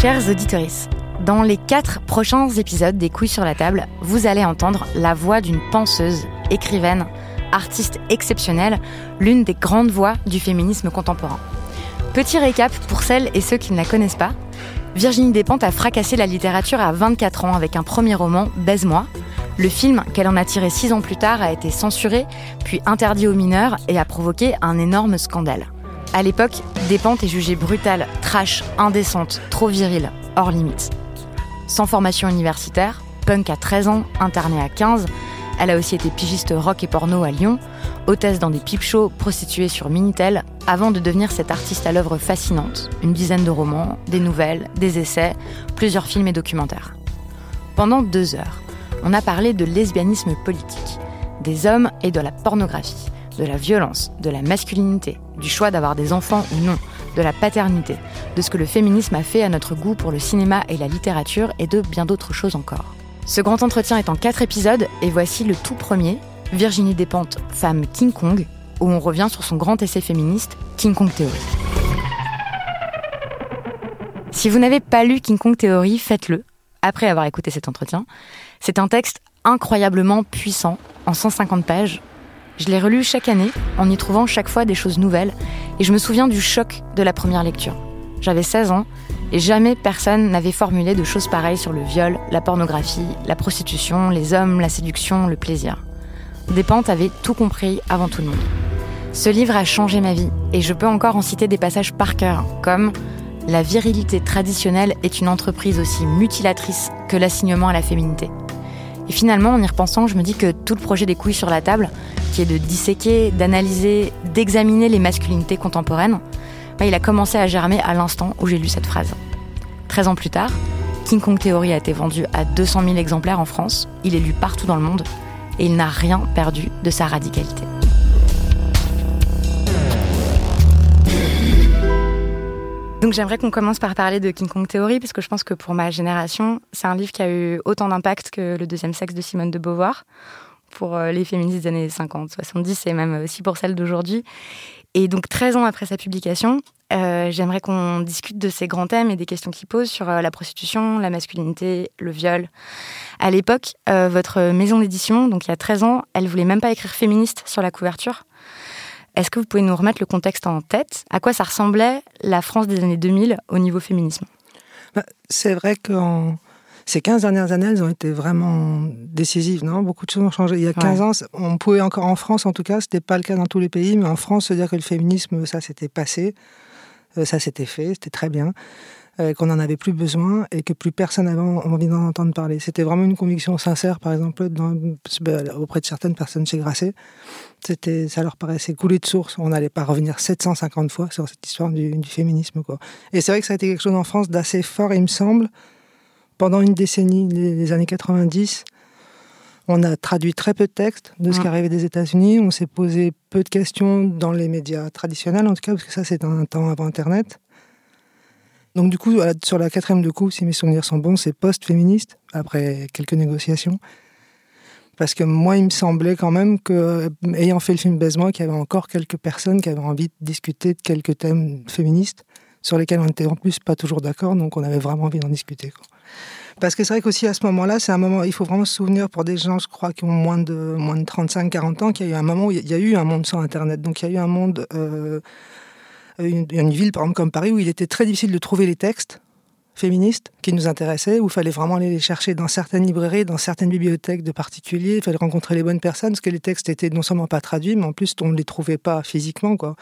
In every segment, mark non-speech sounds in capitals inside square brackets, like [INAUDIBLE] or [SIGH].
Chers auditeurs, dans les quatre prochains épisodes des Couilles sur la table, vous allez entendre la voix d'une penseuse, écrivaine, artiste exceptionnelle, l'une des grandes voix du féminisme contemporain. Petit récap pour celles et ceux qui ne la connaissent pas. Virginie Despentes a fracassé la littérature à 24 ans avec un premier roman, Baise-moi. Le film qu'elle en a tiré six ans plus tard a été censuré, puis interdit aux mineurs et a provoqué un énorme scandale. À l'époque, Despentes est jugée brutale, trash, indécente, trop virile, hors limite. Sans formation universitaire, punk à 13 ans, internée à 15, elle a aussi été pigiste rock et porno à Lyon, hôtesse dans des peep shows, prostituée sur Minitel, avant de devenir cette artiste à l'œuvre fascinante. Une dizaine de romans, des nouvelles, des essais, plusieurs films et documentaires. Pendant deux heures, on a parlé de lesbianisme politique, des hommes et de la pornographie, de la violence, de la masculinité, du choix d'avoir des enfants ou non, de la paternité, de ce que le féminisme a fait à notre goût pour le cinéma et la littérature et de bien d'autres choses encore. Ce grand entretien est en quatre épisodes et voici le tout premier, Virginie Despentes, femme King Kong, où on revient sur son grand essai féministe, King Kong Theory. Si vous n'avez pas lu King Kong Theory, faites-le, après avoir écouté cet entretien. C'est un texte incroyablement puissant, en 150 pages. Je l'ai relu chaque année, en y trouvant chaque fois des choses nouvelles, et je me souviens du choc de la première lecture. J'avais 16 ans, et jamais personne n'avait formulé de choses pareilles sur le viol, la pornographie, la prostitution, les hommes, la séduction, le plaisir. Despentes avait tout compris avant tout le monde. Ce livre a changé ma vie, et je peux encore en citer des passages par cœur, comme La virilité traditionnelle est une entreprise aussi mutilatrice que l'assignement à la féminité. Et finalement, en y repensant, je me dis que tout le projet des couilles sur la table, qui est de disséquer, d'analyser, d'examiner les masculinités contemporaines, bah, il a commencé à germer à l'instant où j'ai lu cette phrase. 13 ans plus tard, King Kong Theory a été vendu à 200 000 exemplaires en France, il est lu partout dans le monde, et il n'a rien perdu de sa radicalité. Donc j'aimerais qu'on commence par parler de King Kong Theory, parce que je pense que pour ma génération, c'est un livre qui a eu autant d'impact que Le deuxième sexe de Simone de Beauvoir, pour euh, les féministes des années 50, 70 et même aussi pour celles d'aujourd'hui. Et donc 13 ans après sa publication, euh, j'aimerais qu'on discute de ces grands thèmes et des questions qu'il pose sur euh, la prostitution, la masculinité, le viol. À l'époque, votre maison d'édition, donc il y a 13 ans, elle voulait même pas écrire féministe sur la couverture. Est-ce que vous pouvez nous remettre le contexte en tête? À quoi ça ressemblait la France des années 2000 au niveau féminisme? Bah, C'est vrai que ces 15 dernières années, elles ont été vraiment décisives. Non? Beaucoup de choses ont changé. Il y a 15 Ouais. ans, on pouvait encore en France, en tout cas, c'était pas le cas dans tous les pays, mais en France, se dire que le féminisme, ça s'était passé, euh, ça s'était fait, c'était très bien, euh, qu'on n'en avait plus besoin et que plus personne n'avait envie d'en entendre parler. C'était vraiment une conviction sincère, par exemple, dans- bah, auprès de certaines personnes chez Grasset. C'était, ça leur paraissait couler de source. On n'allait pas revenir 750 fois sur cette histoire du, du féminisme. Quoi. Et c'est vrai que ça a été quelque chose en France d'assez fort, il me semble. Pendant une décennie, les, les années 90, On a traduit très peu de textes de ce qui arrivait des États-Unis. On s'est posé peu de questions dans les médias traditionnels, en tout cas, parce que ça, c'est un temps avant Internet. Donc, du coup, sur la quatrième de coup, si mes souvenirs sont bons, c'est post-féministe, après quelques négociations. Parce que moi, il me semblait quand même que, ayant fait le film Baise-moi, qu'il y avait encore quelques personnes qui avaient envie de discuter de quelques thèmes féministes sur lesquels on était en plus pas toujours d'accord, donc on avait vraiment envie d'en discuter. Parce que c'est vrai qu'aussi à ce moment-là, c'est un moment, il faut vraiment se souvenir pour des gens, je crois, qui ont moins de, moins de 35-40 ans, qu'il y a eu un moment où il y a eu un monde sans Internet. Donc il y a eu un monde, euh, une, une ville par exemple comme Paris, où il était très difficile de trouver les textes féministes qui nous intéressaient, où il fallait vraiment aller les chercher dans certaines librairies, dans certaines bibliothèques de particuliers, il fallait rencontrer les bonnes personnes, parce que les textes étaient non seulement pas traduits, mais en plus on ne les trouvait pas physiquement. quoi.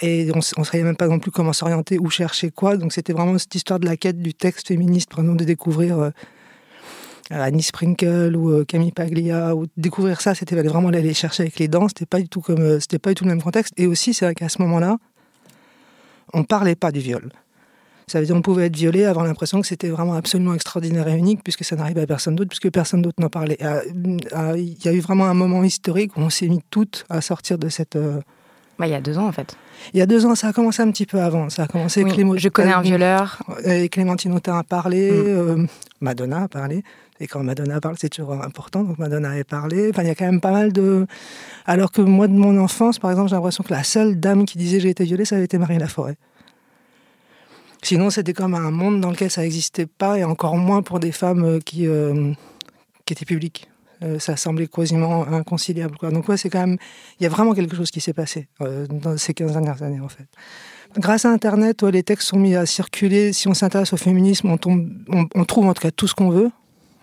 Et on ne savait même pas non plus comment s'orienter, où chercher quoi. Donc c'était vraiment cette histoire de la quête du texte féministe, par exemple, de découvrir euh, Annie Sprinkle ou euh, Camille Paglia, ou découvrir ça, c'était vraiment aller les chercher avec les dents. C'était pas du tout comme, euh, c'était pas du tout le même contexte. Et aussi, c'est vrai qu'à ce moment-là, on parlait pas du viol. Ça veut dire qu'on pouvait être violé, avoir l'impression que c'était vraiment absolument extraordinaire et unique, puisque ça n'arrivait à personne d'autre, puisque personne d'autre n'en parlait. Ah, ah, Il y a eu vraiment un moment historique où on s'est mis toutes à sortir de cette. euh, Bah, il y a deux ans, en fait. il y a deux ans, ça a commencé un petit peu avant. Ça a commencé. Oui, Clémo- je connais un violeur. Et Clémentine Autain a parlé, Mm. euh, Madonna a parlé. Et quand Madonna parle, c'est toujours important. Donc Madonna a parlé. Enfin, il y a quand même pas mal de. Alors que moi, de mon enfance, par exemple, j'ai l'impression que la seule dame qui disait j'ai été violée, ça avait été Marie Laforêt. Sinon, c'était comme un monde dans lequel ça n'existait pas, et encore moins pour des femmes euh, qui, euh, qui étaient publiques. Euh, ça semblait quasiment inconciliable. Donc, ouais, c'est quand même. Il y a vraiment quelque chose qui s'est passé dans ces 15 dernières années, en fait. Grâce à Internet, les textes sont mis à circuler. Si on s'intéresse au féminisme, on, trouve en tout cas tout ce qu'on veut.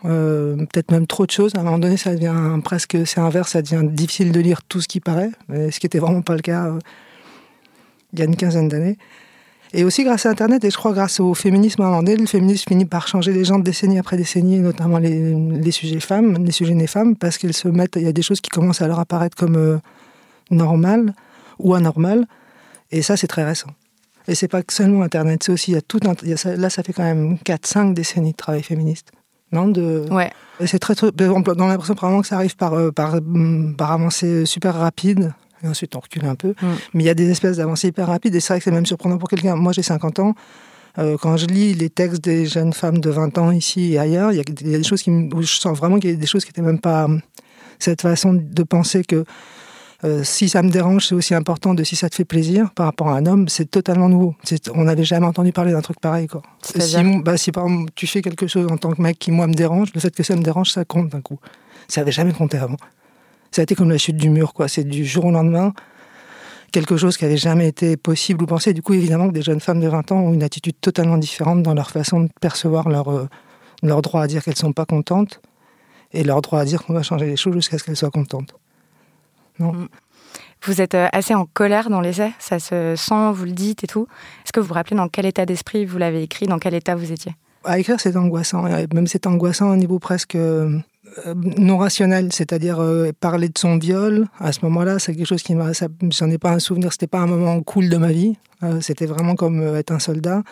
Euh, peut-être même trop de choses. À un moment donné, ça devient presque, c'est inverse, ça devient difficile de lire tout ce qui paraît, ce qui n'était vraiment pas le cas euh, il y a une quinzaine d'années. Et aussi grâce à Internet, et je crois grâce au féminisme donné, le féminisme finit par changer les gens de décennie après décennie, notamment les, sujets femmes, les sujets nés femmes, parce qu'elles se mettent, il y a des choses qui commencent à leur apparaître comme euh, normales ou anormales, et ça c'est très récent. Et c'est pas que seulement Internet, c'est aussi, il y a tout un, il y a ça- là ça fait quand même 4-5 décennies de travail féministe. Non de... Ouais. C'est très, très. On a l'impression vraiment que ça arrive par, euh, par, hum, par avancée super rapide. Et ensuite, on recule un peu. Mm. Mais il y a des espèces d'avancées hyper rapides. Et c'est vrai que c'est même surprenant pour quelqu'un. Moi, j'ai 50 ans. Euh, quand je lis les textes des jeunes femmes de 20 ans ici et ailleurs, il y a, il y a des choses qui, où je sens vraiment qu'il y a des choses qui n'étaient même pas. Cette façon de penser que euh, si ça me dérange, c'est aussi important de si ça te fait plaisir par rapport à un homme, c'est totalement nouveau. On n'avait jamais entendu parler d'un truc pareil. Quoi. Si, bah, si par exemple tu fais quelque chose en tant que mec qui moi me dérange, le fait que ça me dérange, ça compte d'un coup. Ça n'avait jamais compté avant. Ça a été comme la chute du mur, quoi. C'est du jour au lendemain quelque chose qui avait jamais été possible ou pensé. Du coup, évidemment que des jeunes femmes de 20 ans ont une attitude totalement différente dans leur façon de percevoir leur, euh, leur droit à dire qu'elles sont pas contentes et leur droit à dire qu'on va changer les choses jusqu'à ce qu'elles soient contentes. Vous êtes euh, assez en colère dans l'essai, ça se sent, vous le dites et tout. Est-ce que vous vous rappelez dans quel état d'esprit vous l'avez écrit, dans quel état vous étiez? À écrire, c'est angoissant. Même c'est angoissant à un niveau presque euh, non rationnel. C'est-à-dire euh, parler de son viol, à ce moment-là, c'est quelque chose qui m'a. J'en ai pas un souvenir. C'était pas un moment cool de ma vie. Euh, c'était vraiment comme euh, être un soldat.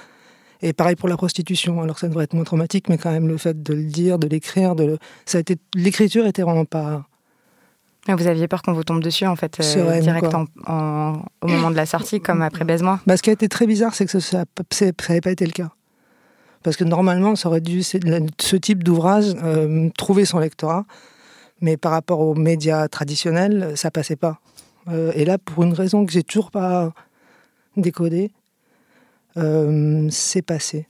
Et pareil pour la prostitution. Alors ça devrait être moins traumatique, mais quand même le fait de le dire, de l'écrire, de le... ça a été l'écriture était vraiment pas. Ah, Vous aviez peur qu'on vous tombe dessus, en fait, euh, direct quoi. en- en- au moment de la sortie, comme après Baise-moi Bah, ce qui a été très bizarre, c'est que ça n'avait pas été le cas. Parce que normalement, ça aurait dû, c'est- la- ce type d'ouvrage, euh, trouver son lectorat. Mais par rapport aux médias traditionnels, ça passait pas. Euh, et là, pour une raison que j'ai toujours pas décodée, euh, c'est passé.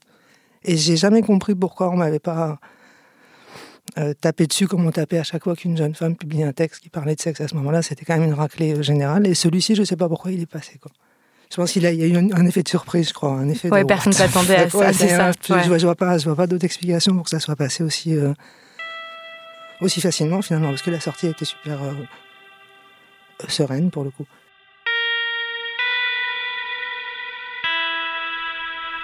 Et j'ai jamais compris pourquoi on m'avait pas euh, tapé dessus comme on tapait à chaque fois qu'une jeune femme publiait un texte qui parlait de sexe à ce moment-là. C'était quand même une raclée euh, générale. Et celui-ci, je sais pas pourquoi il est passé. Quoi. Je pense qu'il a, il y a eu un, un effet de surprise, je crois. Un effet Ouais, de, personne s'attendait à ça, c'est ça, Je, vois, pas, pas d'autre explication pour que ça soit passé aussi, euh, aussi facilement finalement, parce que la sortie été super euh, sereine pour le coup.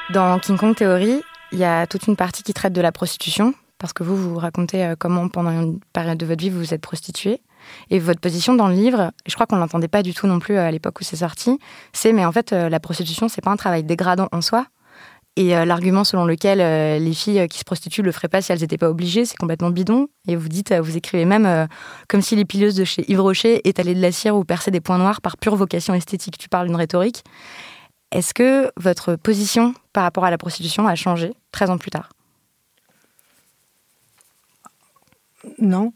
Dans King Kong Theory, il y a toute une partie qui traite de la prostitution, parce que vous, vous racontez euh, comment, pendant une période de votre vie, vous vous êtes prostituée. Et votre position dans le livre, je crois qu'on ne l'entendait pas du tout non plus euh, à l'époque où c'est sorti, c'est mais en fait, euh, la prostitution, c'est pas un travail dégradant en soi. Et l'argument selon lequel les filles qui se prostituent le feraient pas si elles n'étaient pas obligées, c'est complètement bidon. Et vous dites, vous écrivez même comme si les pileuses de chez Yves Rocher étalaient de la cire ou perçaient des points noirs par pure vocation esthétique. Tu parles d'une rhétorique. Est-ce que votre position par rapport à la prostitution a changé 13 ans plus tard? Non.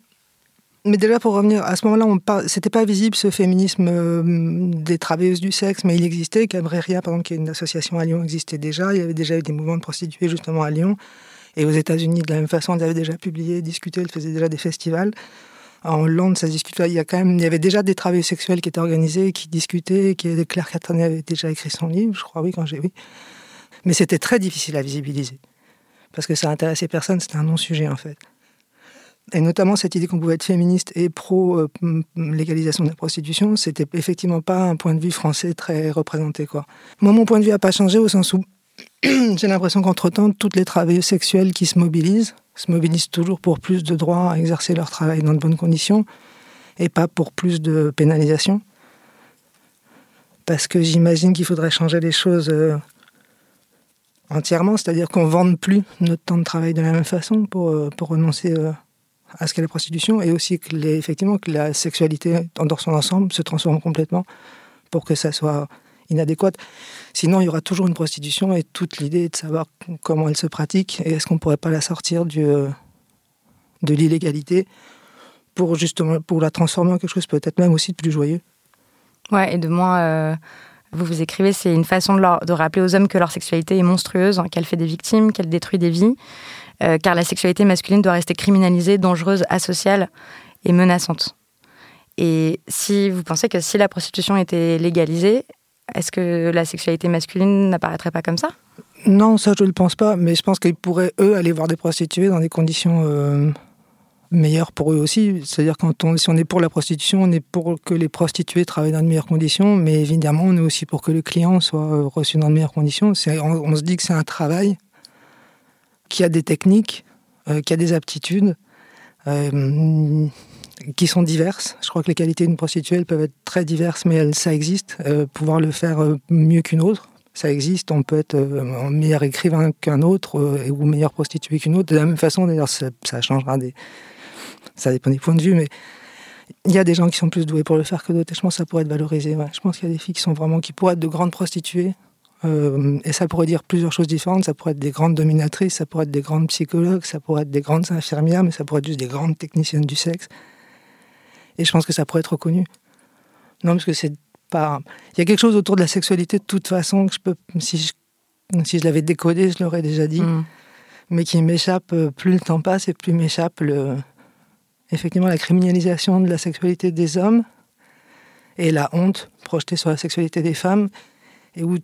Mais déjà, pour revenir, à ce moment-là, on c'était pas visible ce féminisme euh, des travailleuses du sexe, mais il existait. Cabreria, par exemple, qui une association à Lyon, existait déjà. Il y avait déjà eu des mouvements de prostituées, justement, à Lyon. Et aux États-Unis, de la même façon, ils avaient déjà publié, discuté, ils faisaient déjà des festivals. En Hollande, ça se discutait. Il y, a quand même, il y avait déjà des travailleurs sexuels qui étaient organisés, qui discutaient, qui, Claire Catherine avait déjà écrit son livre, je crois, oui, quand j'ai vu. Mais c'était très difficile à visibiliser. Parce que ça intéressait personne, c'était un non-sujet, en fait. Et notamment cette idée qu'on pouvait être féministe et pro-légalisation de la prostitution, c'était effectivement pas un point de vue français très représenté. Quoi. Moi, mon point de vue n'a pas changé au sens où [CLEARS THROAT] j'ai l'impression qu'entre-temps, toutes les travailleuses sexuelles qui se mobilisent, se mobilisent toujours pour plus de droits à exercer leur travail dans de bonnes conditions et pas pour plus de pénalisation. Parce que j'imagine qu'il faudrait changer les choses euh, entièrement, c'est-à-dire qu'on ne vende plus notre temps de travail de la même façon pour, euh, pour renoncer euh, à ce qu'est la prostitution et aussi que les, effectivement que la sexualité dans son ensemble se transforme complètement pour que ça soit inadéquate. Sinon, il y aura toujours une prostitution et toute l'idée est de savoir comment elle se pratique et est-ce qu'on ne pourrait pas la sortir du, euh, de l'illégalité pour justement pour la transformer en quelque chose peut-être même aussi de plus joyeux. Ouais, et de moins. Euh, vous vous écrivez, c'est une façon de, rappeler aux hommes que leur sexualité est monstrueuse, hein, qu'elle fait des victimes, qu'elle détruit des vies, euh, car la sexualité masculine doit rester criminalisée, dangereuse, asociale et menaçante. Et si vous pensez que si la prostitution était légalisée, est-ce que la sexualité masculine n'apparaîtrait pas comme ça? Non, ça je ne le pense pas, mais je pense qu'ils pourraient, eux, aller voir des prostituées dans des conditions euh, meilleures pour eux aussi. C'est-à-dire quand on, si on est pour la prostitution, on est pour que les prostituées travaillent dans de meilleures conditions, mais évidemment on est aussi pour que le client soit euh, reçu dans de meilleures conditions. On, on se dit que c'est un travail qui a des techniques, euh, qui a des aptitudes, euh, qui sont diverses. Je crois que les qualités d'une prostituée peuvent être très diverses, mais ça existe. Euh, pouvoir le faire mieux qu'une autre, ça existe. On peut être meilleur écrivain qu'un autre ou meilleur prostituée qu'une autre. De la même façon, d'ailleurs, ça, changera des. Ça dépend des points de vue, mais il y a des gens qui sont plus doués pour le faire que d'autres. Et je pense que ça pourrait être valorisé. Je pense qu'il y a des filles qui sont vraiment qui pourraient être de grandes prostituées euh, et ça pourrait dire plusieurs choses différentes. Ça pourrait être des grandes dominatrices, ça pourrait être des grandes psychologues, ça pourrait être des grandes infirmières, mais ça pourrait être juste des grandes techniciennes du sexe. Et je pense que ça pourrait être reconnu. Non, parce que c'est pas. Il y a quelque chose autour de la sexualité de toute façon que je peux. Si je, si je l'avais décodé, je l'aurais déjà dit. Mm. Mais qui m'échappe, euh, plus le temps passe et plus m'échappe le. Effectivement, la criminalisation de la sexualité des hommes et la honte projetée sur la sexualité des femmes et où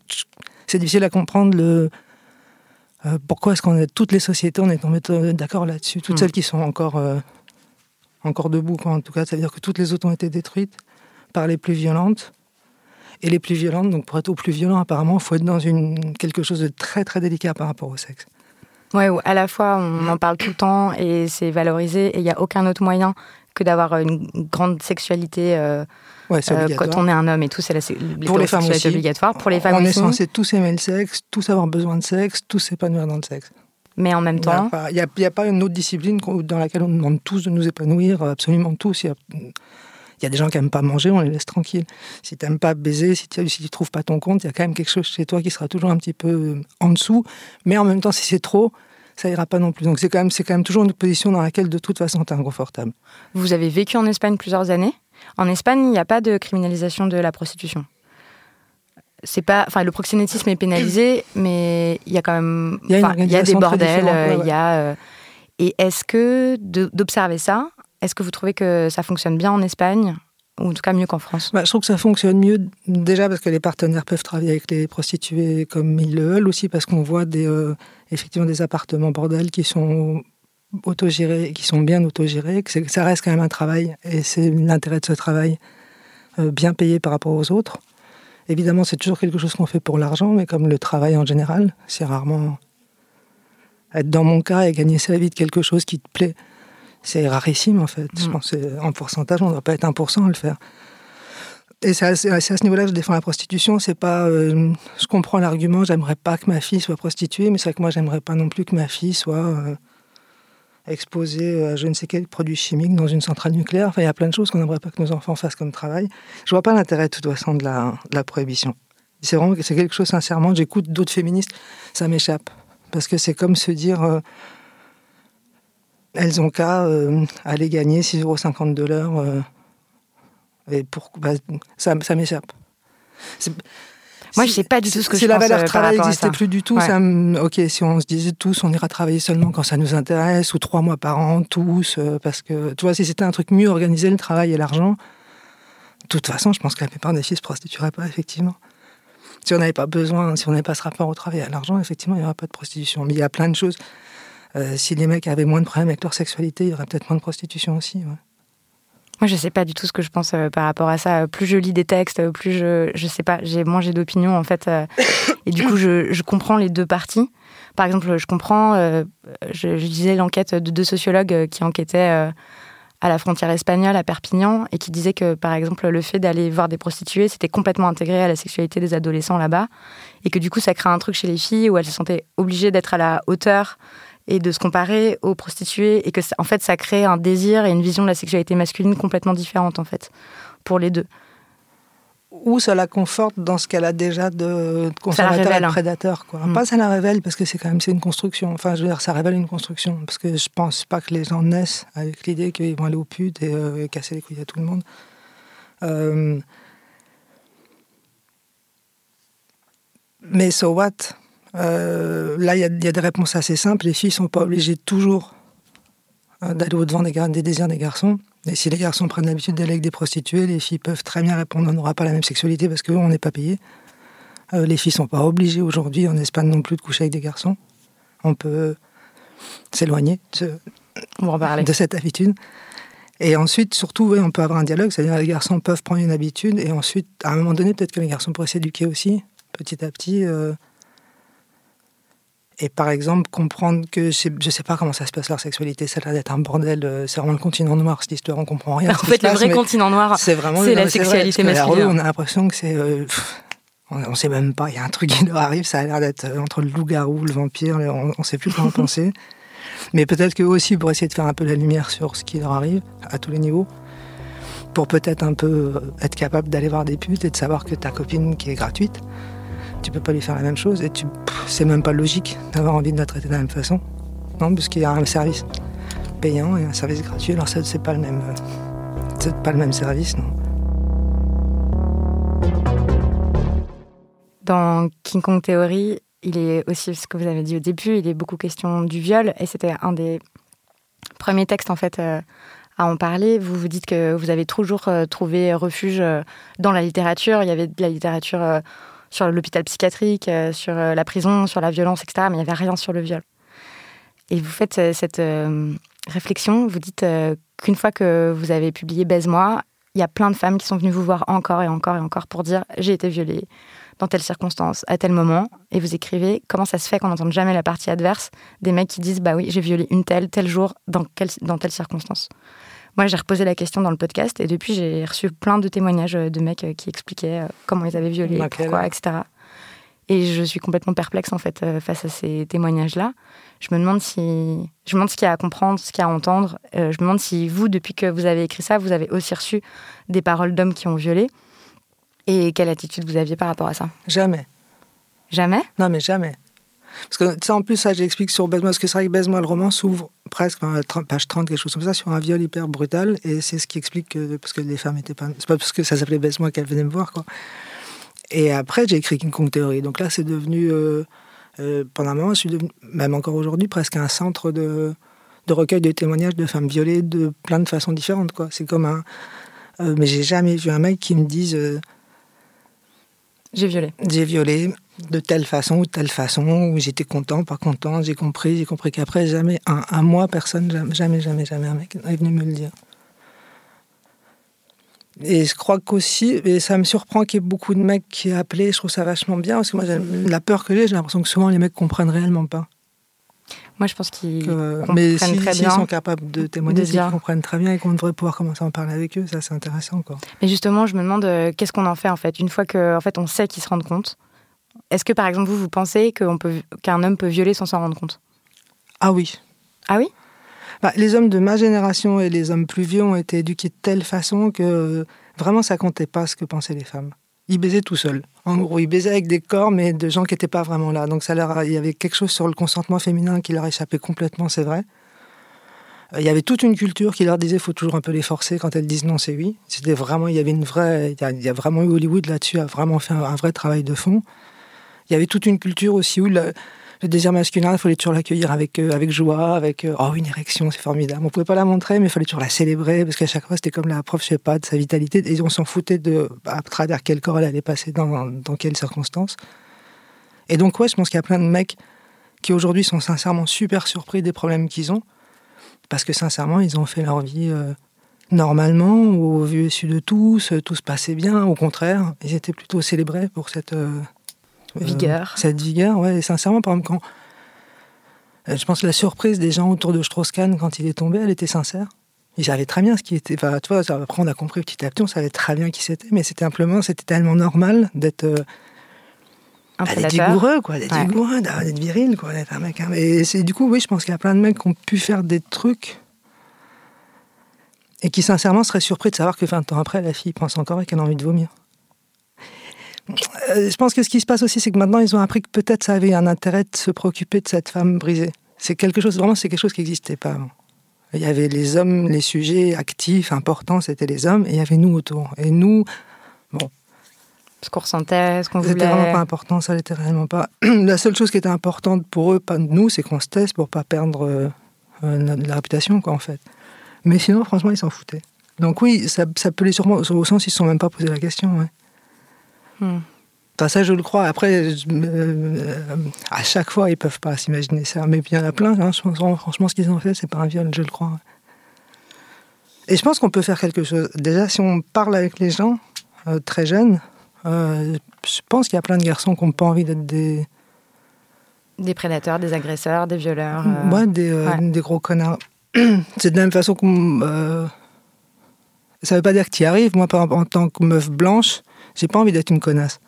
c'est difficile à comprendre le, euh, pourquoi est-ce qu'on est toutes les sociétés, on est tombé d'accord là-dessus, toutes hmm. celles qui sont encore, euh, encore debout, en tout cas, ça veut dire que toutes les autres ont été détruites par les plus violentes. Et les plus violentes, donc pour être au plus violent, apparemment, il faut être dans une, quelque chose de très très délicat par rapport au sexe. Oui, à la fois on en parle tout le temps et c'est valorisé et il n'y a aucun autre moyen que d'avoir une grande sexualité euh, euh, quand on est un homme et tout, c'est la pour les femmes aussi. obligatoire. Pour les femmes on est censé tous aimer le sexe, tous avoir besoin de sexe, tous s'épanouir dans le sexe. Mais en même temps, il n'y a, a, pas une autre discipline dans laquelle on demande tous de nous épanouir, absolument tous. Il y a, il y a des gens qui n'aiment pas manger, on les laisse tranquilles. Si tu n'aimes pas baiser, si tu ne trouves pas ton compte, il y a quand même quelque chose chez toi qui sera toujours un petit peu en dessous. Mais en même temps, si c'est trop, ça ira pas non plus. Donc c'est quand même, c'est quand même toujours une position dans laquelle de toute façon tu es inconfortable. Vous avez vécu en Espagne plusieurs années? En Espagne, il n'y a pas de criminalisation de la prostitution. C'est pas, enfin, le proxénétisme est pénalisé, mais il y a quand même, il y a, des bordels, euh, il y a. Euh, et est-ce que d'observer ça, est-ce que vous trouvez que ça fonctionne bien en Espagne ou en tout cas mieux qu'en France? Bah, Je trouve que ça fonctionne mieux déjà parce que les partenaires peuvent travailler avec les prostituées comme ils le veulent, aussi parce qu'on voit des, euh, effectivement des appartements bordels qui sont autogérés, qui sont bien autogérés, que ça reste quand même un travail, et c'est l'intérêt de ce travail, euh, bien payé par rapport aux autres. Évidemment, c'est toujours quelque chose qu'on fait pour l'argent, mais comme le travail en général, c'est rarement être dans mon cas et gagner sa vie de quelque chose qui te plaît. C'est rarissime en fait. Je mm. pense en pourcentage, on ne doit pas être 1% à le faire. Et c'est à, ce niveau-là que je défends la prostitution. C'est pas, euh, je comprends l'argument, j'aimerais pas que ma fille soit prostituée, mais c'est vrai que moi, j'aimerais pas non plus que ma fille soit euh, exposée à je ne sais quel produit chimique dans une centrale nucléaire. Enfin, il y a plein de choses qu'on n'aimerait pas que nos enfants fassent comme travail. Je vois pas l'intérêt, de toute façon, de la, de la prohibition. C'est vraiment c'est quelque chose, sincèrement, j'écoute d'autres féministes, ça m'échappe. Parce que c'est comme se dire, euh, elles ont qu'à aller gagner 6,50 euros l'heure et pour, bah, ça, ça m'échappe. Moi, je sais pas du tout ce que je pense. Si la valeur euh, travail n'existait plus du tout, ça ok, si on se disait tous, on ira travailler seulement quand ça nous intéresse, ou trois mois par an, tous, euh, parce que, tu vois, si c'était un truc mieux organisé, le travail et l'argent, de toute façon, je pense que la plupart des filles se prostitueraient pas, effectivement. Si on n'avait pas besoin, si on n'avait pas ce rapport au travail et à l'argent, effectivement, il n'y aurait pas de prostitution. Mais il y a plein de choses. Euh, si les mecs avaient moins de problèmes avec leur sexualité, il y aurait peut-être moins de prostitution aussi. Ouais. Moi, je sais pas du tout ce que je pense euh, par rapport à ça. Plus je lis des textes, plus je, je sais pas, j'ai moins j'ai d'opinions en fait, euh, et du coup, je, je, comprends les deux parties. Par exemple, je comprends, euh, je, je, disais l'enquête de deux sociologues qui enquêtaient à la frontière espagnole, à Perpignan, et qui disaient que, par exemple, le fait d'aller voir des prostituées, c'était complètement intégré à la sexualité des adolescents là-bas, et que du coup, ça crée un truc chez les filles où elles se sentaient obligées d'être à la hauteur et de se comparer aux prostituées et que en fait ça crée un désir et une vision de la sexualité masculine complètement différente en fait pour les deux. Ou ça la conforte dans ce qu'elle a déjà de conservateur et de prédateur. Quoi. Mm. Pas ça la révèle parce que c'est quand même c'est une construction. Enfin, je veux dire, ça révèle une construction parce que je pense pas que les gens naissent avec l'idée qu'ils vont aller au pute et, euh, casser les couilles à tout le monde. Euh, mais so what? Euh, là, il y, a des réponses assez simples. Les filles ne sont pas obligées toujours euh, d'aller au-devant des, des, désirs des garçons. Et si les garçons prennent l'habitude d'aller avec des prostituées, les filles peuvent très bien répondre on n'aura pas la même sexualité parce qu'on n'est pas payé. Euh, les filles ne sont pas obligées aujourd'hui en Espagne non plus de coucher avec des garçons. On peut s'éloigner de, de, cette habitude. Et ensuite, surtout, on peut avoir un dialogue, c'est-à-dire les garçons peuvent prendre une habitude et ensuite, à un moment donné, peut-être que les garçons pourraient s'éduquer aussi, petit à petit. Et par exemple, comprendre que je ne sais pas comment ça se passe leur sexualité, ça a l'air d'être un bordel. Euh, c'est vraiment le continent noir, cette histoire, on comprend rien. En fait, le vrai continent noir, c'est vraiment la sexualité masculine. on a l'impression que c'est. Euh, on ne sait même pas, il y a un truc qui [LAUGHS] leur arrive, ça a l'air d'être euh, entre le loup-garou, le vampire, on ne sait plus comment [LAUGHS] penser. Mais peut-être qu'eux aussi, pour essayer de faire un peu la lumière sur ce qui leur arrive, à tous les niveaux, pour peut-être un peu être capable d'aller voir des putes et de savoir que ta copine qui est gratuite, tu peux pas lui faire la même chose et tu c'est même pas logique d'avoir envie de la traiter de la même façon. Non, parce qu'il y a un service payant et un service gratuit. Alors ça, c'est pas le même, c'est pas le même service, non. Dans King Kong Theory, il est aussi ce que vous avez dit au début, il est beaucoup question du viol et c'était un des premiers textes en fait euh, à en parler. Vous vous dites que vous avez toujours euh, trouvé refuge euh, dans la littérature. Il y avait de la littérature sur l'hôpital psychiatrique, euh, sur euh, la prison, sur la violence, etc. Mais il n'y avait rien sur le viol. Et vous faites euh, cette réflexion, vous dites qu'une fois que vous avez publié Baise-moi, il y a plein de femmes qui sont venues vous voir encore et encore et encore pour dire j'ai été violée dans telle circonstance, à tel moment, et vous écrivez comment ça se fait qu'on n'entende jamais la partie adverse des mecs qui disent bah oui, j'ai violé une telle, tel jour, dans, dans telle circonstance? Moi, j'ai reposé la question dans le podcast et depuis, j'ai reçu plein de témoignages de mecs euh, qui expliquaient euh, comment ils avaient violé, pourquoi, etc. Et je suis complètement perplexe en fait euh, face à ces témoignages-là. Je me demande si, je me demande ce qu'il y a à comprendre, ce qu'il y a à entendre. je me demande si vous, depuis que vous avez écrit ça, vous avez aussi reçu des paroles d'hommes qui ont violé. Et quelle attitude vous aviez par rapport à ça? Jamais. Jamais? Non, mais jamais. Parce que ça, en plus, ça, j'explique sur Baise-moi, parce que c'est vrai que Baise-moi, le roman s'ouvre presque, page 30, quelque chose comme ça, sur un viol hyper brutal, et c'est ce qui explique que, parce que les femmes étaient pas. C'est pas parce que ça s'appelait Baise-moi qu'elles venaient me voir, quoi. Et après, j'ai écrit King Kong Theory. Donc là, c'est devenu, euh, euh, pendant un moment, je suis devenu, même encore aujourd'hui, presque un centre de, de recueil de témoignages de femmes violées de plein de façons différentes, quoi. C'est comme un. Euh, mais j'ai jamais vu un mec qui me dise. j'ai violé. J'ai violé de telle façon ou de telle façon, où j'étais content, pas content, j'ai compris, j'ai compris qu'après, jamais, un, un mois, personne, jamais, jamais, jamais un mec est venu me le dire. Et je crois qu'aussi, et ça me surprend qu'il y ait beaucoup de mecs qui aient appelé, je trouve ça vachement bien, parce que moi, la peur que j'ai, j'ai l'impression que souvent les mecs comprennent réellement pas. Moi, je pense qu'ils Mais si, très bien. sont capables de témoigner, ils comprennent très bien et qu'on devrait pouvoir commencer à en parler avec eux. Ça, c'est intéressant. Quoi. Mais justement, je me demande qu'est-ce qu'on en fait en fait? Une fois que, en fait, on sait qu'ils se rendent compte. Est-ce que, par exemple, vous, vous pensez qu'un homme peut violer sans s'en rendre compte? Ah oui. Ah oui? Bah, Les hommes de ma génération et les hommes plus vieux ont été éduqués de telle façon que vraiment ça comptait pas ce que pensaient les femmes. Ils baisaient tout seuls. En gros, ils baisaient avec des corps, mais de gens qui n'étaient pas vraiment là. Donc ça leur, il y avait quelque chose sur le consentement féminin qui leur échappait complètement, c'est vrai. Il y avait toute une culture qui leur disait faut toujours un peu les forcer quand elles disent non, c'est oui. C'était vraiment, il y avait une vraie, il y a, vraiment eu Hollywood là-dessus a vraiment fait un vrai travail de fond. Il y avait toute une culture aussi où le, désir masculin, il fallait toujours l'accueillir avec, euh, avec joie, avec euh, oh, une érection, c'est formidable. On pouvait pas la montrer, mais il fallait toujours la célébrer parce qu'à chaque fois, c'était comme la preuve, je sais pas, de sa vitalité. Et on s'en foutait de à travers quel corps elle allait passer, dans, dans quelles circonstances. Et donc, ouais, je pense qu'il y a plein de mecs qui aujourd'hui sont sincèrement super surpris des problèmes qu'ils ont parce que sincèrement, ils ont fait leur vie. Euh, normalement, au vu et su de tous, tout se passait bien. Au contraire, ils étaient plutôt célébrés pour cette, vigueur. cette vigueur, ouais. Et sincèrement, par exemple, quand. Euh, je pense que la surprise des gens autour de Strauss-Kahn quand il est tombé, elle était sincère. Ils savaient très bien ce qui était. Enfin, tu vois, après, on a compris petit à petit, on savait très bien qui c'était, mais c'était simplement, c'était tellement normal d'être. Euh, bah, d'être vigoureux, quoi, d'être vigoureux, d'être viril, quoi, d'être un mec. Hein. Et c'est du coup, oui, je pense qu'il y a plein de mecs qui ont pu faire des trucs et qui, sincèrement, seraient surpris de savoir que 20 ans après, la fille pense encore et qu'elle a envie de vomir. Euh, je pense que ce qui se passe aussi, c'est que maintenant, ils ont appris que peut-être ça avait un intérêt de se préoccuper de cette femme brisée. C'est quelque chose, vraiment, c'est quelque chose qui n'existait pas avant. Il y avait les hommes, les sujets actifs, importants, c'était les hommes, et il y avait nous autour. Et nous, bon. Ce qu'on ressentait, ce qu'on voulait. C'était vraiment pas important, ça l'était réellement pas. [CLEARS THROAT] La seule chose qui était importante pour eux, pas nous, c'est qu'on se teste pour pas perdre euh, euh, la réputation, quoi, en fait. Mais sinon, franchement, ils s'en foutaient. Donc oui, ça, ça peut les sûrement, au sens, ils ne se sont même pas posé la question, ouais. Hmm. ça, je le crois. Après, euh, à chaque fois, ils peuvent pas s'imaginer ça. Mais il y en a plein. Hein. je pense, franchement, ce qu'ils ont fait, c'est pas un viol, je le crois. Et je pense qu'on peut faire quelque chose. Déjà, si on parle avec les gens euh, très jeunes, euh, je pense qu'il y a plein de garçons qui n'ont pas envie d'être des. Des prédateurs, des agresseurs, des violeurs. Ouais, des, des, gros connards. [CLEARS THROAT] c'est de la même façon qu'on. ça veut pas dire que tu y arrives. Moi, en tant que meuf blanche, j'ai pas envie d'être une connasse.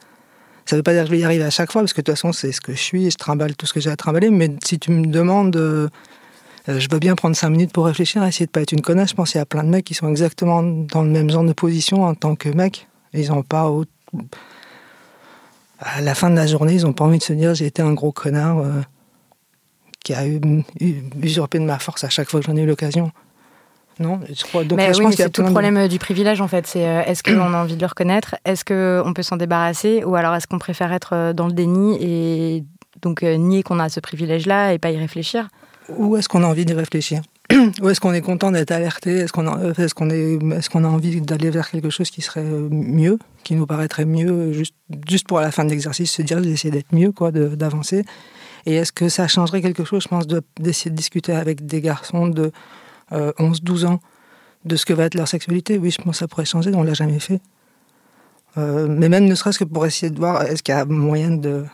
Ça veut pas dire que je vais y arriver à chaque fois, parce que de toute façon, c'est ce que je suis et je trimballe tout ce que j'ai à trimballer. Mais si tu me demandes, euh, euh, je veux bien prendre cinq minutes pour réfléchir, essayer de pas être une connasse. Je pense qu'il y a plein de mecs qui sont exactement dans le même genre de position en tant que mec. Ils ont pas. À la fin de la journée, ils ont pas envie de se dire j'ai été un gros connard euh, qui a usurpé de ma force à chaque fois que j'en ai eu l'occasion. Non, je crois. Donc, Mais oui, c'est tout le problème euh, du privilège en fait. C'est euh, est-ce qu'on a envie de le reconnaître? Est-ce qu'on peut s'en débarrasser? Ou alors est-ce qu'on préfère être euh, dans le déni et donc nier qu'on a ce privilège-là et pas y réfléchir? Ou est-ce qu'on a envie d'y réfléchir? Ou est-ce qu'on est content d'être alerté? Est-ce qu'on a, est qu'on est, est qu'on a envie d'aller vers quelque chose qui serait mieux, qui nous paraîtrait mieux, juste, juste pour à la fin de l'exercice se dire d'essayer d'être mieux, quoi, d'avancer? Et est-ce que ça changerait quelque chose, je pense, d'essayer de discuter avec des garçons de 11-12 euh, ans de ce que va être leur sexualité, oui, je pense que ça pourrait changer, on ne l'a jamais fait. Euh, mais même ne serait-ce que pour essayer de voir, est-ce qu'il y a moyen de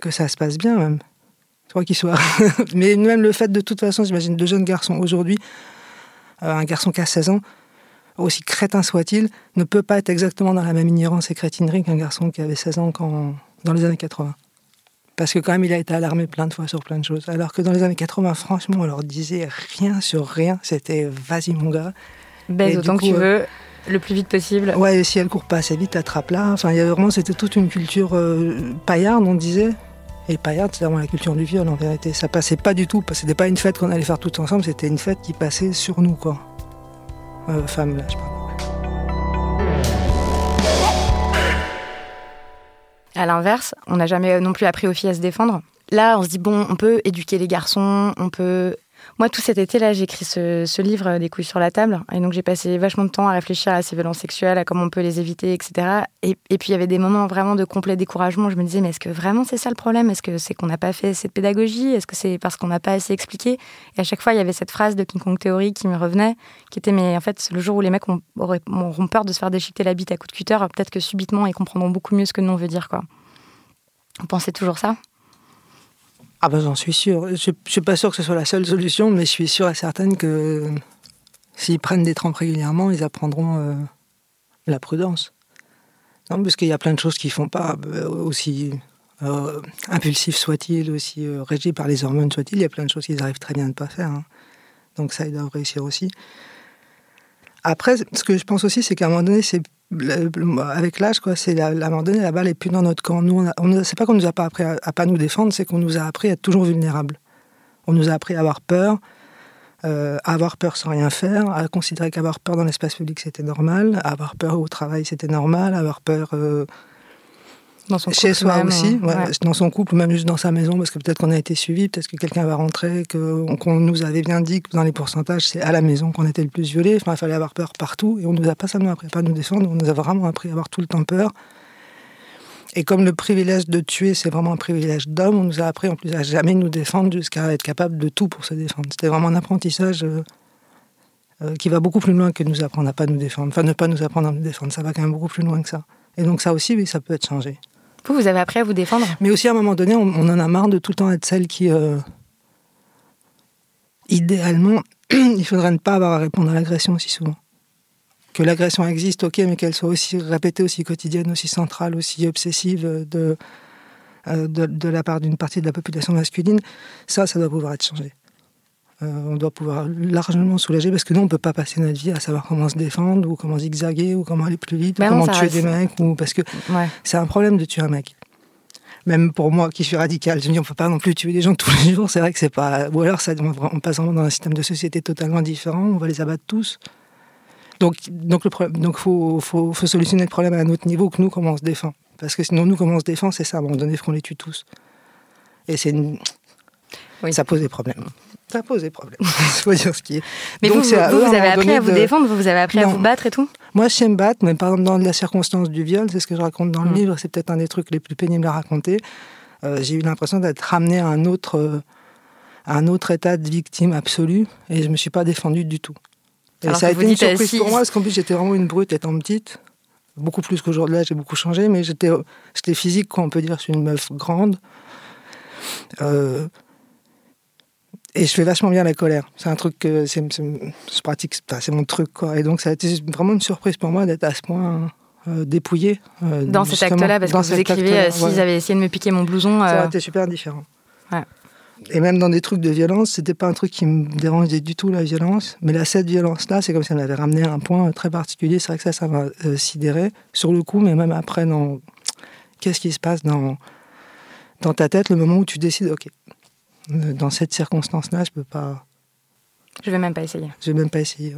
que ça se passe bien, même. Toi qu'il soit. [LAUGHS] mais même le fait, de toute façon, j'imagine deux jeunes garçons aujourd'hui, euh, un garçon qui a 16 ans, aussi crétin soit-il, ne peut pas être exactement dans la même ignorance et crétinerie qu'un garçon qui avait 16 ans quand, dans les années 80. Parce que quand même, il a été alarmé plein de fois sur plein de choses. Alors que dans les années 80, franchement, on leur disait rien sur rien. C'était vas-y mon gars. Baise autant que tu veux, le plus vite possible. Ouais, et si elle court pas assez vite, attrape-la. Enfin, il y avait vraiment, c'était toute une culture euh, paillarde, on disait. Et paillarde, c'est vraiment la culture du viol en vérité. Ça passait pas du tout. C'était pas une fête qu'on allait faire tout ensemble, c'était une fête qui passait sur nous, quoi. Euh, femmes, là, je parle. À l'inverse, on n'a jamais non plus appris aux filles à se défendre. Là, on se dit, bon, on peut éduquer les garçons, on peut moi, tout cet été-là, j'ai écrit ce, livre, euh, Des couilles sur la table. Et donc, j'ai passé vachement de temps à réfléchir à ces violences sexuelles, à comment on peut les éviter, etc. Et, puis, il y avait des moments vraiment de complet découragement. Je me disais, mais est-ce que vraiment c'est ça le problème? Est-ce que c'est qu'on n'a pas fait assez de pédagogie? Est-ce que c'est parce qu'on n'a pas assez expliqué? Et à chaque fois, il y avait cette phrase de King Kong Theory qui me revenait, qui était, mais en fait, le jour où les mecs auront peur de se faire déchiqueter la bite à coups de cutter, peut-être que subitement, ils comprendront beaucoup mieux ce que nous on veut dire, quoi. Vous pensez toujours ça Ah ben j'en suis sûre. Je, ne suis pas sûre que ce soit la seule solution, mais je suis sûre et certaine que s'ils prennent des trempes régulièrement, ils apprendront euh, la prudence. Non, parce qu'il y a plein de choses qu'ils font pas, euh, aussi euh, impulsifs soient-ils, aussi régis par les hormones soient-ils, il y a plein de choses qu'ils arrivent très bien à ne pas faire. Hein. Donc ça, ils doivent réussir aussi. Après, ce que je pense aussi, c'est qu'à un moment donné, c'est avec l'âge, quoi, c'est à un moment donné, la balle est plus dans notre camp. Nous, on, c'est pas qu'on nous a pas appris à, à pas nous défendre, c'est qu'on nous a appris à être toujours vulnérables. On nous a appris à avoir peur, euh, avoir peur sans rien faire, à considérer qu'avoir peur dans l'espace public c'était normal, avoir peur au travail c'était normal, avoir peur euh, dans son chez soi aussi, dans son couple ou même juste dans sa maison, parce que peut-être qu'on a été suivi, peut-être que quelqu'un va rentrer, qu'on nous avait bien dit que dans les pourcentages c'est à la maison qu'on était le plus violé, enfin il fallait avoir peur partout, et on nous a pas seulement appris à pas nous défendre, on nous a vraiment appris à avoir tout le temps peur, et comme le privilège de tuer, c'est vraiment un privilège d'homme, on nous a appris en plus à jamais nous défendre jusqu'à être capable de tout pour se défendre. C'était vraiment un apprentissage euh, euh, qui va beaucoup plus loin que nous apprendre à pas nous défendre. Enfin, ne pas nous apprendre à nous défendre, ça va quand même beaucoup plus loin que ça. Et donc ça aussi, oui, ça peut être changé. Vous, vous avez appris à vous défendre Mais aussi, à un moment donné, on, en a marre de tout le temps être celle qui... Euh, idéalement, [CLEARS THROAT] il faudrait ne pas avoir à répondre à l'agression aussi souvent que l'agression existe, ok, mais qu'elle soit aussi répétée, aussi quotidienne, aussi centrale, aussi obsessive de, euh, de, la part d'une partie de la population masculine, ça, ça doit pouvoir être changé. Euh, on doit pouvoir largement soulager parce que nous, on ne peut pas passer notre vie à savoir comment se défendre, ou comment zigzaguer, ou comment aller plus vite, ou bah comment tuer des mecs, ou parce que c'est un problème de tuer un mec. Même pour moi qui suis radical, je me dis on ne peut pas non plus tuer des gens tous les jours, c'est vrai que c'est pas. Ou alors ça, on passe vraiment dans un système de société totalement différent, on va les abattre tous. Donc, donc, le donc faut, faut, faut, solutionner le problème à un autre niveau que nous, comment on se défend. Parce que sinon, nous, comment on se défend, c'est ça, à un moment donné, qu'on les tue tous. Et c'est oui. ça pose des problèmes. Ça pose des problèmes. faut dire ce qui est. Mais donc, vous, vous, vous avez appris à vous défendre, vous, avez appris à vous battre et tout? Moi, je sais me battre, mais par exemple, dans la circonstance du viol, c'est ce que je raconte dans le mm. livre, c'est peut-être un des trucs les plus pénibles à raconter. Euh, j'ai eu l'impression d'être ramené à un autre, à un autre état de victime absolue, et je ne me suis pas défendue du tout. Et ça a été une surprise pour moi, parce qu'en plus j'étais vraiment une brute étant petite. Beaucoup plus qu'aujourd'hui, là j'ai beaucoup changé, mais j'étais physique, quoi, on peut dire, je suis une meuf grande. Euh, et je fais vachement bien la colère. C'est un truc que c'est, je pratique, c'est mon truc. Quoi. Et donc ça a été vraiment une surprise pour moi d'être à ce point euh, dépouillé. Euh, dans cet acte-là, parce que vous écrivez, s'ils avaient essayé de me piquer mon blouson... Ça aurait été super différent. Ouais. Et même dans des trucs de violence, c'était pas un truc qui me dérangeait du tout, la violence. Mais là, cette violence-là, c'est comme si elle m'avait ramené à un point très particulier. C'est vrai que ça, ça m'a euh, sidéré sur le coup, mais même après, dans... qu'est-ce qui se passe dans... dans ta tête, le moment où tu décides, OK, euh, dans cette circonstance-là, je peux pas. Je vais même pas essayer. Je vais même pas essayer.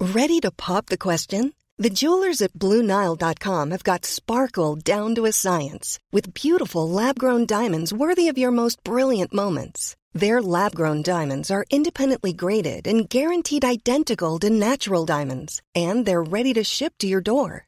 Ready to pop the question? The jewelers at BlueNile.com have got sparkle down to a science with beautiful lab-grown diamonds worthy of your most brilliant moments. Their lab-grown diamonds are independently graded and guaranteed identical to natural diamonds, and they're ready to ship to your door.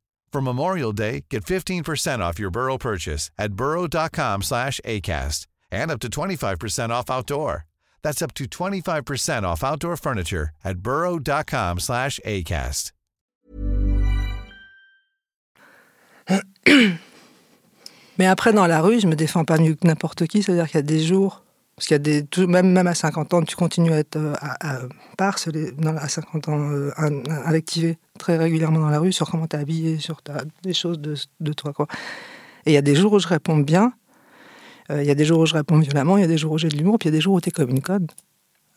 For Memorial Day, get 15% off your Burrow purchase at burrow.com slash ACAST and up to 25% off outdoor. That's up to 25% off outdoor furniture at burrow.com slash ACAST. [COUGHS] Mais après, dans la rue, je me défends pas mieux que n'importe qui. C'est-à-dire qu'il y a des jours, parce qu'il y a des, même, même à 50 ans, tu continues à être euh, à, à, à 50 ans, euh, invectivé très régulièrement dans la rue sur comment tu es habillé, sur des choses de, toi. Quoi. Et il y a des jours où je réponds bien, euh, il y a des jours où je réponds violemment, il y a des jours où j'ai de l'humour, puis il y a des jours où tu es comme une conne.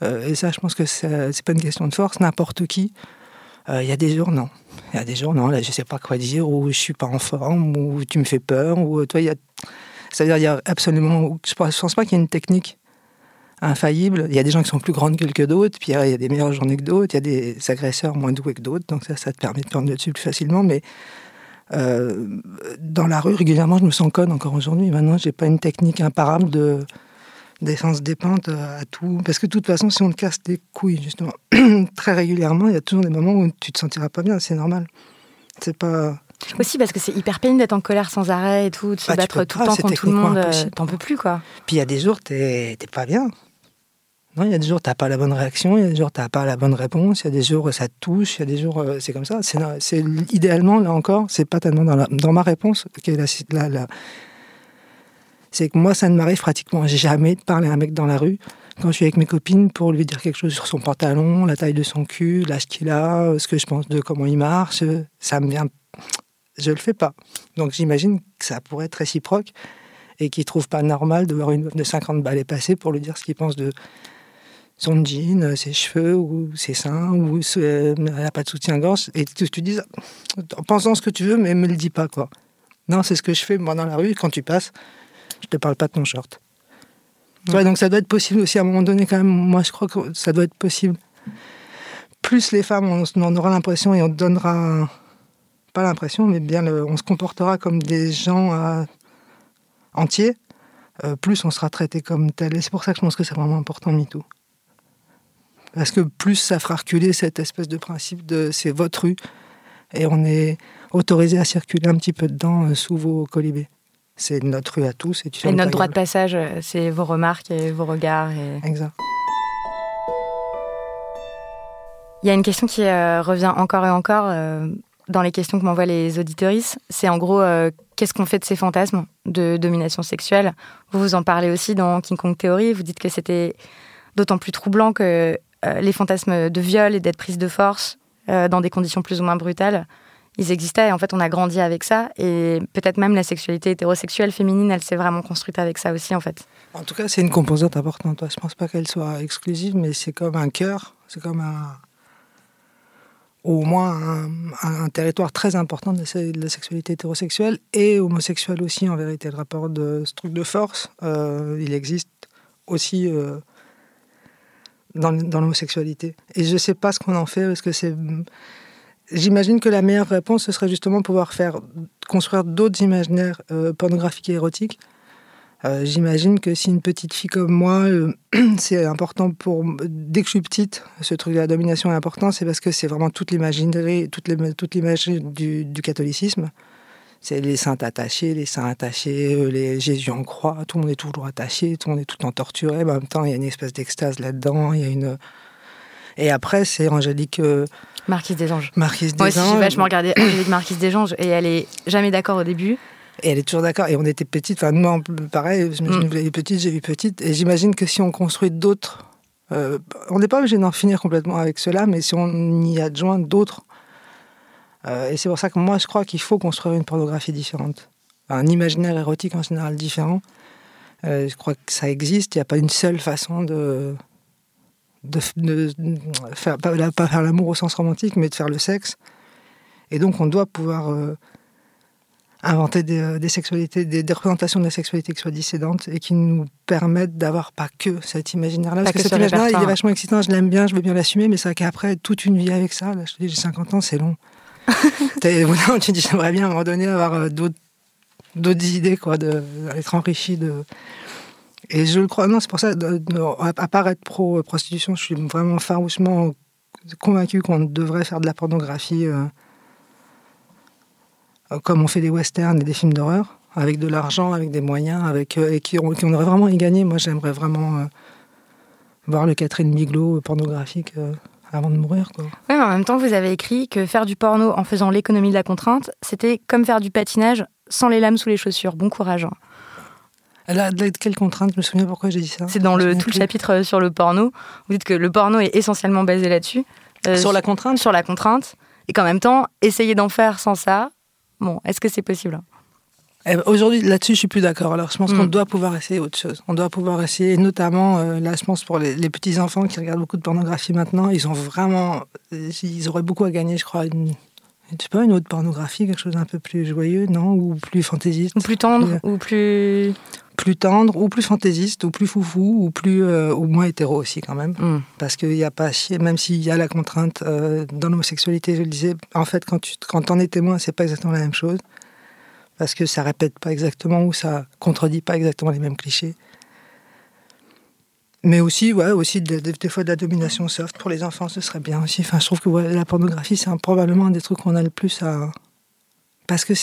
et ça, je pense que c'est pas une question de force. N'importe qui euh, il y a des jours, non. Il y a des jours, non, là, je sais pas quoi dire, ou je suis pas en forme, ou tu me fais peur, ou toi, il y a. C'est-à-dire, il y a absolument. Je pense, pense pas qu'il y ait une technique infaillible. Il y a des gens qui sont plus grandes que d'autres, puis il y a des meilleures journées que d'autres, il y a des agresseurs moins doués que d'autres, donc ça, ça te permet de prendre dessus plus facilement, mais Euh, dans la rue, régulièrement, je me sens conne encore aujourd'hui. Maintenant, j'ai pas une technique imparable de d'essence dépente à tout. Parce que de toute façon, si on te casse des couilles, justement, [CLEARS THROAT] très régulièrement, il y a toujours des moments où tu te sentiras pas bien. C'est normal. C'est pas. Aussi parce que c'est hyper pénible d'être en colère sans arrêt et tout, de se Bah, battre tout le temps contre tout le monde. euh. T'en peux plus, quoi. Puis il y a des jours, t'es pas bien. Non, il y a des jours, t'as pas la bonne réaction, il y a des jours, t'as pas la bonne réponse, il y a des jours, ça te touche, il y a des jours, euh, c'est comme ça. Idéalement, là encore, c'est pas tellement dans, la- dans ma réponse c'est que moi, ça ne m'arrive pratiquement jamais de parler à un mec dans la rue quand je suis avec mes copines pour lui dire quelque chose sur son pantalon, la taille de son cul, l'âge qu'il a, euh, ce que je pense de comment il marche. euh, Ça me vient. Je le fais pas. Donc j'imagine que ça pourrait être réciproque et qu'il trouve pas normal de voir une de 50 balais passer pour lui dire ce qu'il pense de son jean, euh, ses cheveux ou ses seins ou ce- euh, elle n'a pas de soutien-gorge et que tu dises en pensant ce que tu veux mais me le dis pas quoi. Non, c'est ce que je fais moi dans la rue quand tu passes, je te parle pas de ton short. Tu donc ça doit être possible aussi à un moment donné quand même. Moi, je crois que ça doit être possible. Plus les femmes, on, on aura l'impression et on donnera pas l'impression, mais bien le- on se comportera comme des gens euh, entiers. euh, plus on sera traité comme tel. Et c'est pour ça que je pense que c'est vraiment important MeToo. Parce que plus ça fera reculer cette espèce de principe de c'est votre rue et on est autorisé à circuler un petit peu dedans euh, sous vos colibés. C'est notre rue à tous et tu Et notre droit de passage, euh, c'est vos remarques et vos regards. Et... Exact. Il y a une question qui euh, revient encore et encore euh, dans les questions que m'envoient les auditorices. C'est en gros, euh, qu'est-ce qu'on fait de ces fantasmes de domination sexuelle? Vous vous en parlez aussi dans King Kong Theory. Vous dites que c'était d'autant plus troublant que les fantasmes de viol et d'être prise de force euh, dans des conditions plus ou moins brutales, ils existaient. Et en fait, on a grandi avec ça. Et peut-être même la sexualité hétérosexuelle féminine, elle s'est vraiment construite avec ça aussi, en fait. En tout cas, c'est une composante importante. Je pense pas qu'elle soit exclusive, mais c'est comme un cœur, c'est comme un. Au moins un, territoire très important de la, sexualité hétérosexuelle et homosexuelle aussi, en vérité. Le rapport de ce truc de force, euh, il existe aussi euh, dans, l'homosexualité. Et je sais pas ce qu'on en fait, parce que c'est. J'imagine que la meilleure réponse, ce serait justement pouvoir faire construire d'autres imaginaires euh, pornographiques et érotiques euh, J'imagine que si une petite fille comme moi, euh, [CLEARS THROAT] c'est important pour. Dès que je suis petite, ce truc de la domination est important, c'est parce que c'est vraiment toute les- toute l'imagerie du, du catholicisme. C'est les saints attachés, les saints attachés, euh, les Jésus en croix, tout le monde est toujours attaché, tout le monde est tout le temps torturé, mais en même temps, il y a une espèce d'extase là-dedans, il y a une. Et après, c'est Angélique euh, Marquise des Anges. Marquise Moi des aussi, j'ai Anges. vachement regardé [COUGHS] Angélique Marquise des Anges et elle est jamais d'accord au début. Et elle est toujours d'accord. Et on était petites. Enfin, moi, pareil, je me Mm. j'ai vu petite, j'ai vu petite. Et j'imagine que si on construit d'autres. euh, on n'est pas obligé d'en finir complètement avec cela, mais si on y adjoint d'autres. Euh, et c'est pour ça que moi, je crois qu'il faut construire une pornographie différente. Un imaginaire érotique en général différent. Euh, je crois que ça existe. Il n'y a pas une seule façon de. de, de- de faire, pas, pas faire l'amour au sens romantique, mais de faire le sexe. Et donc, on doit pouvoir. euh, inventer des, des sexualités, des, des représentations de la sexualité qui soient dissédantes et qui nous permettent d'avoir pas que cet imaginaire-là. Parce que, que cet ce imaginaire, il est vachement excitant, je l'aime bien, je veux bien l'assumer, mais c'est vrai qu'après, toute une vie avec ça, là, je te dis, j'ai 50 ans, c'est long. [LAUGHS] Moment, [LAUGHS] tu dis, j'aimerais bien à un moment donné avoir euh, d'autres idées, quoi, de- d'être enrichi de. Et je le crois, non, c'est pour ça, à part être pro-prostitution, je suis vraiment farouchement convaincu qu'on devrait faire de la pornographie euh, euh, comme on fait des westerns et des films d'horreur, avec de l'argent, avec des moyens, avec, euh, et qui, on, qui on aurait vraiment y gagné. Moi, j'aimerais vraiment euh, voir le Catherine Bigelow pornographique euh, avant de mourir. Quoi. Oui, mais en même temps, vous avez écrit que faire du porno en faisant l'économie de la contrainte, c'était comme faire du patinage sans les lames sous les chaussures. Bon courage. hein. Là, de quelle contrainte Je me souviens pourquoi j'ai dit ça. C'est dans le, tout le chapitre euh, sur le porno. Vous dites que le porno est essentiellement basé là-dessus. Euh, Sur la contrainte? Sur la contrainte. Et qu'en même temps, essayer d'en faire sans ça, bon, est-ce que c'est possible Eh ben, Aujourd'hui, là-dessus, je suis plus d'accord. Alors, je pense Mm. qu'on doit pouvoir essayer autre chose. On doit pouvoir essayer, notamment, euh, là, je pense pour les, les petits enfants qui regardent beaucoup de pornographie maintenant, ils ont vraiment, ils auraient beaucoup à gagner, je crois, une, Je sais pas, une autre pornographie, quelque chose d'un peu plus joyeux, non? Ou plus fantaisiste Ou plus tendre, ou plus... Plus tendre, ou plus fantaisiste, ou plus foufou, ou plus, euh, ou moins hétéro aussi quand même. Hmm. Parce qu'il n'y a pas, même s'il y a la contrainte euh, dans l'homosexualité, je le disais, en fait, quand tu quand en es témoin, c'est pas exactement la même chose. Parce que ça répète pas exactement ou ça contredit pas exactement les mêmes clichés. Mais aussi, ouais, aussi des, fois de la domination soft pour les enfants, ce serait bien aussi. Enfin, je trouve que la pornographie, c'est probablement un des trucs qu'on a le plus à. Parce que.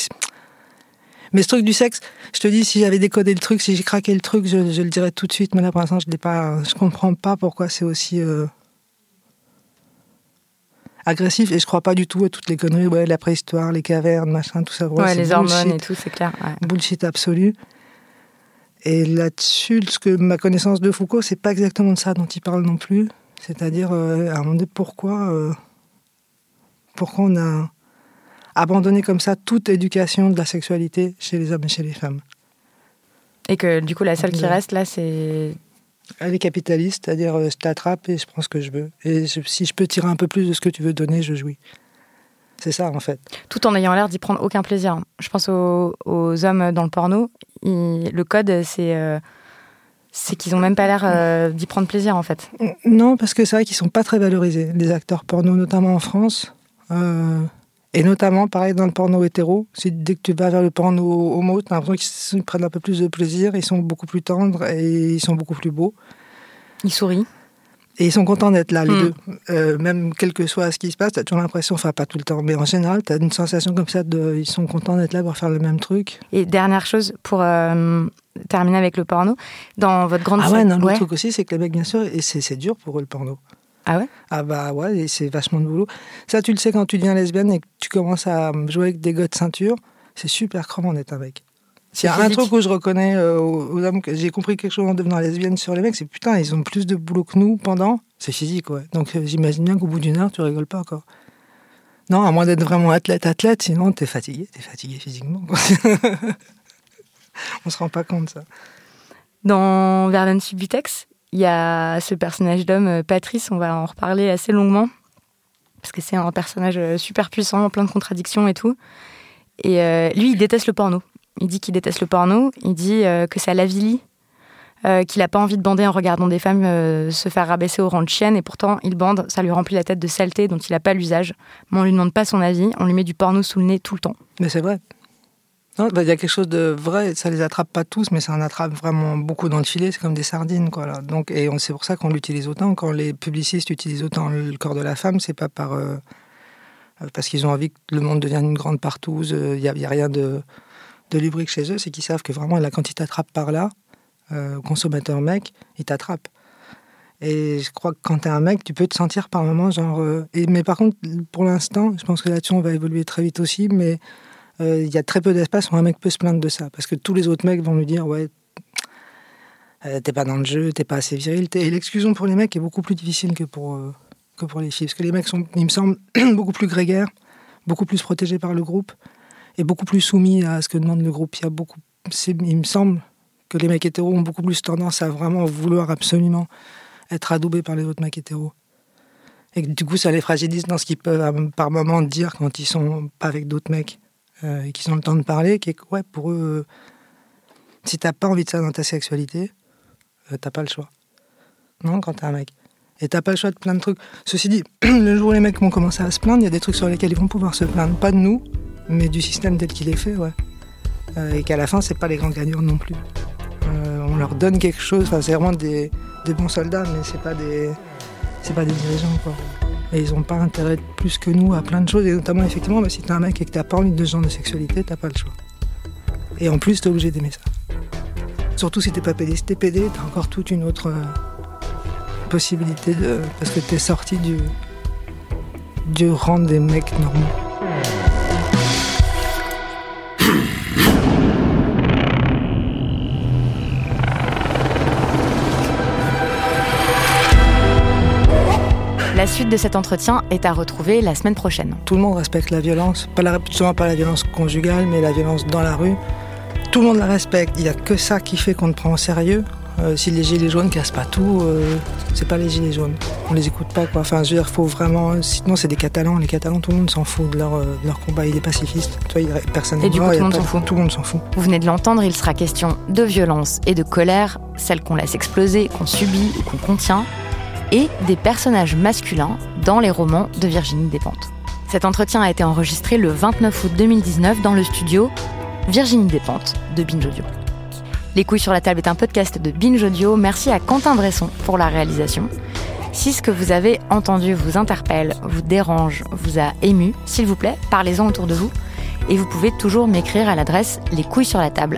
Mais ce truc du sexe, je te dis, si j'avais décodé le truc, si j'ai craqué le truc, je, le dirais tout de suite. Mais là, pour l'instant, je ne comprends pas pourquoi c'est aussi. euh, agressif et je crois pas du tout à toutes les conneries, ouais, la préhistoire, les cavernes, machin, tout ça. Ouais, les hormones et tout, c'est clair. ouais. bullshit absolu. Et là-dessus, ce que ma connaissance de Foucault, c'est pas exactement de ça dont il parle non plus. C'est-à-dire, euh, à un moment donné, pourquoi, euh, pourquoi on a abandonné comme ça toute éducation de la sexualité chez les hommes et chez les femmes? Et que du coup, la seule qui reste là, c'est. Elle est capitaliste, c'est-à-dire, euh, je t'attrape et je prends ce que je veux. Et je- si je peux tirer un peu plus de ce que tu veux donner, je jouis. C'est ça, en fait. Tout en ayant l'air d'y prendre aucun plaisir. Je pense aux, aux hommes dans le porno. ils- le code, c'est. euh, c'est qu'ils ont même pas l'air euh, d'y prendre plaisir en fait. Non, parce que c'est vrai qu'ils sont pas très valorisés, les acteurs porno, notamment en France. Euh, et notamment, pareil, dans le porno hétéro. Dès que tu vas vers le porno homo, t'as l'impression qu'ils prennent un peu plus de plaisir, ils sont beaucoup plus tendres et ils sont beaucoup plus beaux. Ils sourient. Et ils sont contents d'être là, les Hmm. deux. Euh, même quel que soit ce qui se passe, t'as toujours l'impression, enfin pas tout le temps, mais en général, t'as une sensation comme ça de, ils sont contents d'être là pour faire le même truc. Et dernière chose pour euh, terminer avec le porno, dans votre grande Ah ouais, non, le truc aussi, c'est que les mecs, bien sûr, et c'est dur pour eux le porno. Ah ouais? Ah bah ouais, c'est vachement de boulot. Ça, tu le sais quand tu deviens lesbienne et que tu commences à jouer avec des gars de ceinture, c'est super crevant d'être un mec. S'il y a un physique. truc où je reconnais euh, aux hommes que j'ai compris quelque chose en devenant lesbienne sur les mecs, c'est putain, ils ont plus de boulot que nous pendant. C'est physique, ouais. Donc euh, j'imagine bien qu'au bout d'une heure, tu rigoles pas encore. Non, à moins d'être vraiment athlète, athlète, sinon t'es fatigué, t'es fatigué physiquement. quoi. [LAUGHS] On se rend pas compte ça. Dans Vernon Subutex, il y a ce personnage d'homme, euh, Patrice, on va en reparler assez longuement, parce que c'est un personnage euh, super puissant, plein de contradictions et tout. Et euh, lui, il déteste le porno. Il dit qu'il déteste le porno, il dit que ça l'avilit, euh, qu'il n'a pas envie de bander en regardant des femmes se faire rabaisser au rang de chienne, et pourtant il bande, ça lui remplit la tête de saleté dont il n'a pas l'usage. Mais on lui demande pas son avis, on lui met du porno sous le nez tout le temps. Mais c'est vrai. Non, bah, Il y a quelque chose de vrai, ça les attrape pas tous, mais ça en attrape vraiment beaucoup dans le filet, c'est comme des sardines. Quoi. Donc, et c'est pour ça qu'on l'utilise autant. Quand les publicistes utilisent autant le corps de la femme, c'est pas par, euh, euh, parce qu'ils ont envie que le monde devienne une grande partouze, il n'y a, a rien de, de lubrique chez eux, c'est qu'ils savent que vraiment, là, quand ils t'attrapent par là, euh, consommateur mec, ils t'attrapent. Et je crois que quand t'es un mec, tu peux te sentir par moments genre. euh, mais par contre, pour l'instant, je pense que là-dessus, on va évoluer très vite aussi, mais euh, il y a très peu d'espace où un mec peut se plaindre de ça. Parce que tous les autres mecs vont lui dire Ouais, euh, t'es pas dans le jeu, t'es pas assez viril. Et l'exclusion pour les mecs est beaucoup plus difficile que pour, euh, que pour les filles. Parce que les mecs sont, il me semble, [CLEARS THROAT] beaucoup plus grégaires, beaucoup plus protégés par le groupe et beaucoup plus soumis à ce que demande le groupe. Il, y a beaucoup, il me semble que les mecs hétéros ont beaucoup plus tendance à vraiment vouloir absolument être adoubés par les autres mecs hétéros. Et que du coup, ça les fragilise dans ce qu'ils peuvent par moments dire quand ils sont pas avec d'autres mecs euh, et qu'ils ont le temps de parler. Qui est que, ouais, pour eux, euh, si t'as pas envie de ça dans ta sexualité, euh, t'as pas le choix. Non, quand t'es un mec. Et t'as pas le choix de plein de trucs. Ceci dit, [CLEARS THROAT] le jour où les mecs vont commencer à se plaindre, il y a des trucs sur lesquels ils vont pouvoir se plaindre. Pas de nous, mais du système tel qu'il est fait, ouais. Et qu'à la fin, c'est pas les grands gagnants non plus. On leur donne quelque chose, c'est vraiment des, des bons soldats, mais c'est pas des, c'est pas des dirigeants, quoi. Et ils ont pas intérêt plus que nous à plein de choses, et notamment, effectivement, bah, si t'es un mec et que t'as pas envie de ce genre de sexualité, t'as pas le choix. Et en plus, t'es obligé d'aimer ça. Surtout si t'es pas pédé. Si t'es pédé, t'as encore toute une autre euh, possibilité. Parce que t'es sorti du. du rang des mecs normaux. La suite de cet entretien est à retrouver la semaine prochaine. Tout le monde respecte la violence, pas la, justement pas la violence conjugale, mais la violence dans la rue. Tout le monde la respecte. Il n'y a que ça qui fait qu'on te prend au sérieux. Euh, si les gilets jaunes cassent pas tout, euh, c'est pas les gilets jaunes. On les écoute pas quoi. Enfin, je veux dire, faut vraiment. Sinon, c'est des Catalans. Les Catalans, tout le monde s'en fout de leur, euh, de leur combat. Il est pacifiste. Toi, il y a personne. Et du coup, tout le monde pas- s'en fout. Tout le monde s'en fout. Vous venez de l'entendre, il sera question de violence et de colère, celle qu'on laisse exploser, qu'on subit ou qu'on contient, et des personnages masculins dans les romans de Virginie Despentes. Cet entretien a été enregistré le 29 août 2019 dans le studio Virginie Despentes de Binge Audio. Les couilles sur la table est un podcast de Binge Audio. Merci à Quentin Bresson pour la réalisation. Si ce que vous avez entendu vous interpelle, vous dérange, vous a ému, s'il vous plaît, parlez-en autour de vous. Et vous pouvez toujours m'écrire à l'adresse les couilles sur la table.